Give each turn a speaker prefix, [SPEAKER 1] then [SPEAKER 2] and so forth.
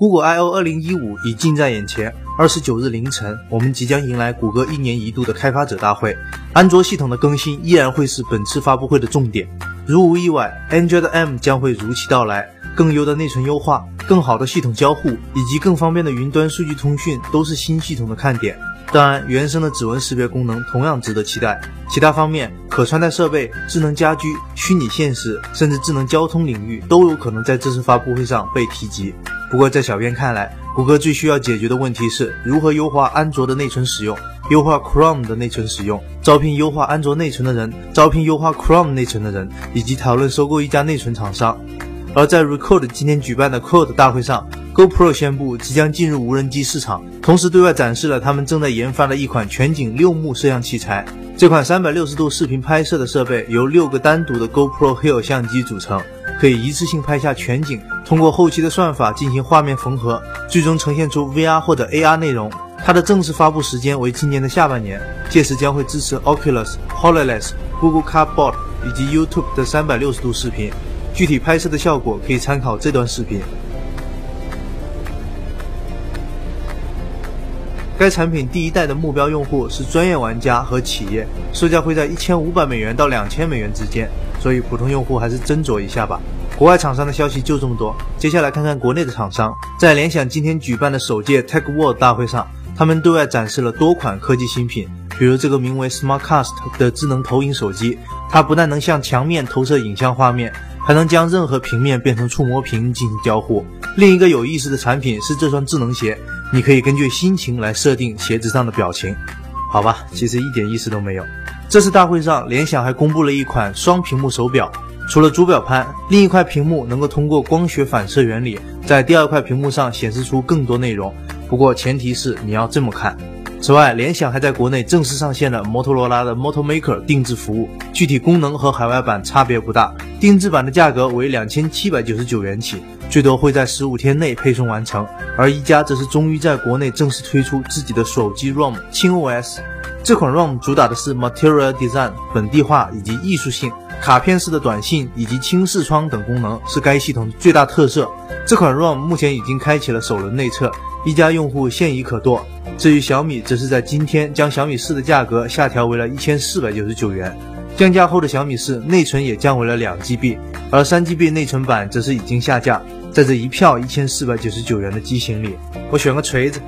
[SPEAKER 1] Google I/O 2015已近在眼前。二十九日凌晨，我们即将迎来谷歌一年一度的开发者大会，安卓系统的更新依然会是本次发布会的重点。如无意外，Android M 将会如期到来。更优的内存优化、更好的系统交互以及更方便的云端数据通讯都是新系统的看点。当然，原生的指纹识别功能同样值得期待。其他方面，可穿戴设备、智能家居、虚拟现实，甚至智能交通领域都有可能在这次发布会上被提及。不过，在小编看来，谷歌最需要解决的问题是如何优化安卓的内存使用，优化 Chrome 的内存使用，招聘优化安卓内存的人，招聘优化 Chrome 内存的人，以及讨论收购一家内存厂商。而在 Record 今天举办的 Code 大会上，GoPro 宣布即将进入无人机市场，同时对外展示了他们正在研发的一款全景六目摄像器材。这款三百六十度视频拍摄的设备由六个单独的 GoPro Hero 相机组成。可以一次性拍下全景，通过后期的算法进行画面缝合，最终呈现出 VR 或者 AR 内容。它的正式发布时间为今年的下半年，届时将会支持 Oculus、Hololens、Google Cardboard 以及 YouTube 的三百六十度视频。具体拍摄的效果可以参考这段视频。该产品第一代的目标用户是专业玩家和企业，售价会在一千五百美元到两千美元之间。所以普通用户还是斟酌一下吧。国外厂商的消息就这么多，接下来看看国内的厂商。在联想今天举办的首届 Tech World 大会上，他们对外展示了多款科技新品，比如这个名为 SmartCast 的智能投影手机，它不但能向墙面投射影像画面，还能将任何平面变成触摸屏进行交互。另一个有意思的产品是这双智能鞋，你可以根据心情来设定鞋子上的表情。好吧，其实一点意思都没有。这次大会上，联想还公布了一款双屏幕手表，除了主表盘，另一块屏幕能够通过光学反射原理，在第二块屏幕上显示出更多内容。不过前提是你要这么看。此外，联想还在国内正式上线了摩托罗拉的 Moto Maker 定制服务，具体功能和海外版差别不大，定制版的价格为两千七百九十九元起，最多会在十五天内配送完成。而一加则是终于在国内正式推出自己的手机 ROM 轻 OS。这款 ROM 主打的是 Material Design 本地化以及艺术性，卡片式的短信以及轻视窗等功能是该系统的最大特色。这款 ROM 目前已经开启了首轮内测，一加用户现已可剁。至于小米，则是在今天将小米四的价格下调为了一千四百九十九元。降价后的小米四内存也降为了两 GB，而三 GB 内存版则是已经下架。在这一票一千四百九十九元的机型里，我选个锤子。